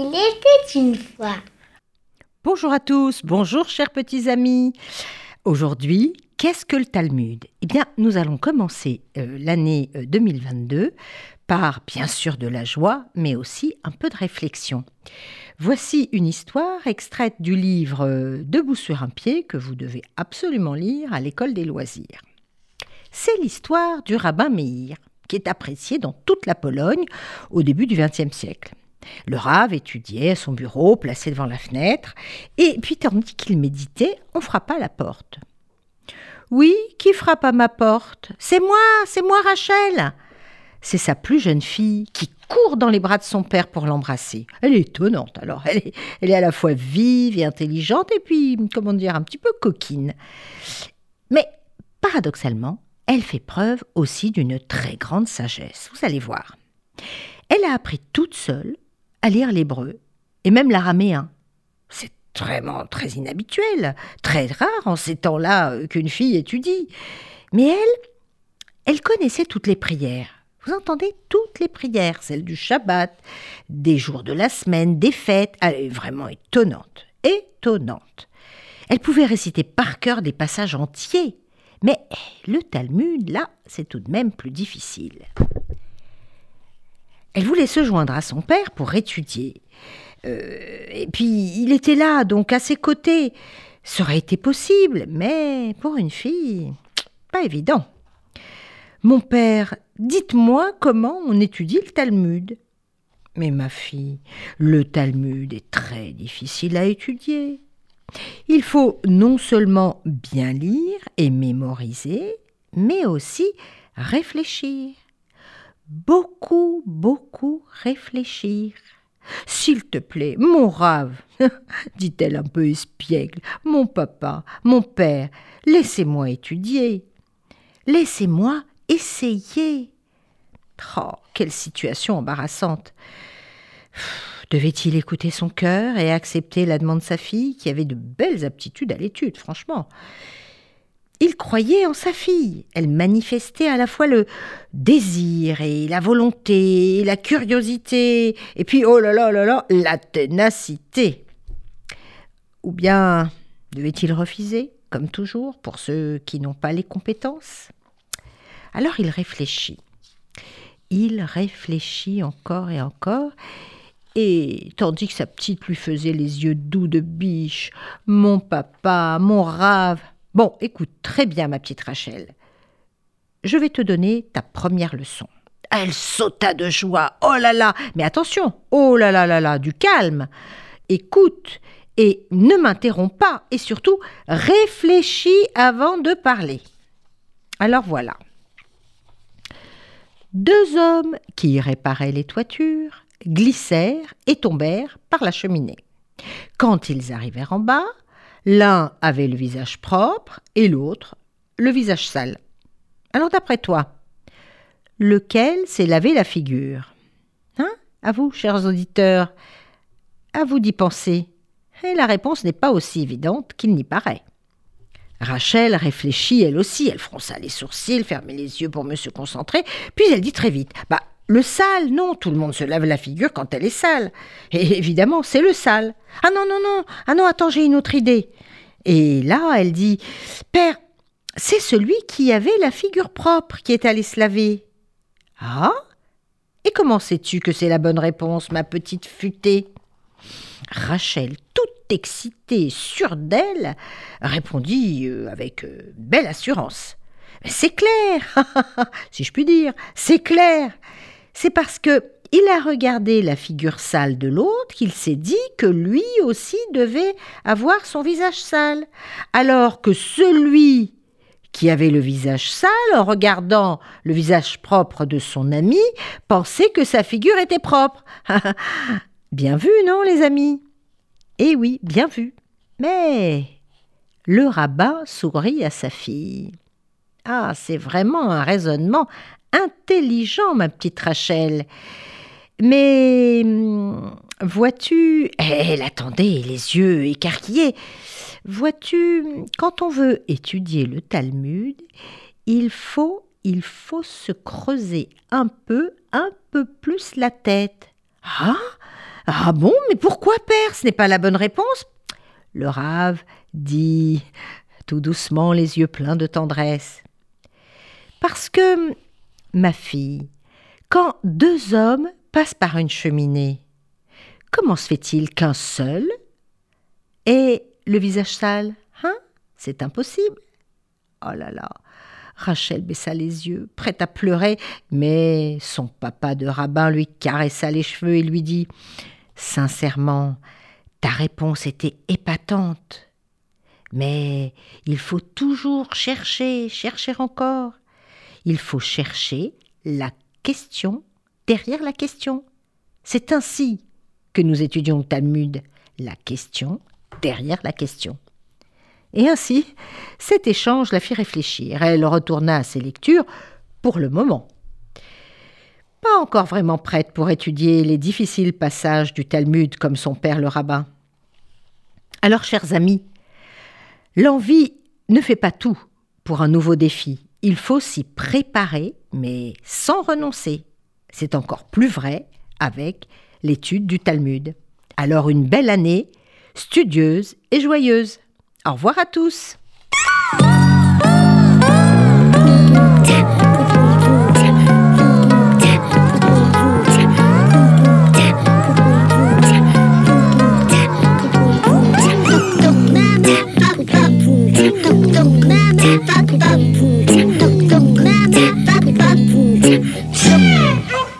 Il était une fois. Bonjour à tous, bonjour chers petits amis. Aujourd'hui, qu'est-ce que le Talmud? Eh bien, nous allons commencer euh, l'année euh, 2022 par bien sûr de la joie, mais aussi un peu de réflexion. Voici une histoire extraite du livre euh, Debout sur un pied que vous devez absolument lire à l'école des loisirs. C'est l'histoire du rabbin Meir, qui est apprécié dans toute la Pologne au début du XXe siècle. Le rave étudiait à son bureau, placé devant la fenêtre, et puis tandis qu'il méditait, on frappa à la porte. Oui, qui frappe à ma porte? C'est moi, c'est moi Rachel C'est sa plus jeune fille qui court dans les bras de son père pour l'embrasser. Elle est étonnante alors, elle est, à la fois vive et intelligente, et puis, comment dire, un petit peu coquine. Mais, paradoxalement, elle fait preuve aussi d'une très grande sagesse, vous allez voir. Elle a appris toute seule lire l'hébreu et même l'araméen. C'est vraiment très inhabituel, très rare en ces temps-là euh, qu'une fille étudie. Mais elle, elle connaissait toutes les prières. Vous entendez toutes les prières, celles du Shabbat, des jours de la semaine, des fêtes. Elle est vraiment étonnante, étonnante. Elle pouvait réciter par cœur des passages entiers. Mais le Talmud, là, c'est tout de même plus difficile. Elle voulait se joindre à son père pour étudier. Euh, et puis, il était là, donc à ses côtés. Ça aurait été possible, mais pour une fille, pas évident. Mon père, dites-moi comment on étudie le Talmud. Mais ma fille, le Talmud est très difficile à étudier. Il faut non seulement bien lire et mémoriser, mais aussi réfléchir. Beaucoup, beaucoup réfléchir. S'il te plaît, mon rave, dit-elle un peu espiègle, mon papa, mon père, laissez-moi étudier. Laissez-moi essayer. Oh, quelle situation embarrassante. Devait-il écouter son cœur et accepter la demande de sa fille, qui avait de belles aptitudes à l'étude, franchement? Il croyait en sa fille. Elle manifestait à la fois le désir et la volonté, la curiosité, et puis, oh là là là là, la ténacité. Ou bien devait-il refuser, comme toujours, pour ceux qui n'ont pas les compétences? Alors il réfléchit. Il réfléchit encore et encore, et tandis que sa petite lui faisait les yeux doux de biche, mon papa, mon rave. Bon, écoute très bien, ma petite Rachel. Je vais te donner ta première leçon. Elle sauta de joie. Oh là là Mais attention Oh là là là là Du calme Écoute et ne m'interromps pas et surtout réfléchis avant de parler. Alors voilà. Deux hommes qui réparaient les toitures glissèrent et tombèrent par la cheminée. Quand ils arrivèrent en bas, l'un avait le visage propre et l'autre le visage sale. Alors d'après toi, lequel s'est lavé la figure? Hein? À vous, chers auditeurs, à vous d'y penser. Et la réponse n'est pas aussi évidente qu'il n'y paraît. Rachel réfléchit elle aussi, elle fronça les sourcils, fermait les yeux pour mieux se concentrer, puis elle dit très vite Bah, le sale, non, tout le monde se lave la figure quand elle est sale. Et évidemment, c'est le sale. Ah non, non, non, ah non, attends, j'ai une autre idée. Et là, elle dit Père, c'est celui qui avait la figure propre qui est allé se laver. Ah? Et comment sais-tu que c'est la bonne réponse, ma petite futée? Rachel, toute excitée, sûre d'elle, répondit euh, avec euh, belle assurance. C'est clair, si je puis dire, c'est clair. C'est parce que il a regardé la figure sale de l'autre qu'il s'est dit que lui aussi devait avoir son visage sale, alors que celui qui avait le visage sale, en regardant le visage propre de son ami, pensait que sa figure était propre. bien vu, non, les amis? Eh oui, bien vu. Mais le rabbin sourit à sa fille. Ah, c'est vraiment un raisonnement intelligent, ma petite Rachel. Mais hum, vois-tu, elle attendait les yeux écarquillés. Vois-tu, quand on veut étudier le Talmud, il faut, il faut se creuser un peu, un peu plus la tête. Ah Ah bon, mais pourquoi, père? Ce n'est pas la bonne réponse Le rave dit tout doucement, les yeux pleins de tendresse. Parce que, ma fille, quand deux hommes passent par une cheminée, comment se fait-il qu'un seul ait le visage sale Hein? C'est impossible. Oh là là Rachel baissa les yeux, prête à pleurer, mais son papa de rabbin lui caressa les cheveux et lui dit Sincèrement, ta réponse était épatante. Mais il faut toujours chercher, chercher encore. Il faut chercher la question derrière la question. C'est ainsi que nous étudions le Talmud, la question derrière la question. Et ainsi, cet échange la fit réfléchir. Elle retourna à ses lectures pour le moment. Pas encore vraiment prête pour étudier les difficiles passages du Talmud comme son père le rabbin. Alors, chers amis, l'envie ne fait pas tout pour un nouveau défi. Il faut s'y préparer, mais sans renoncer. C'est encore plus vrai avec l'étude du Talmud. Alors une belle année, studieuse et joyeuse. Au revoir à tous.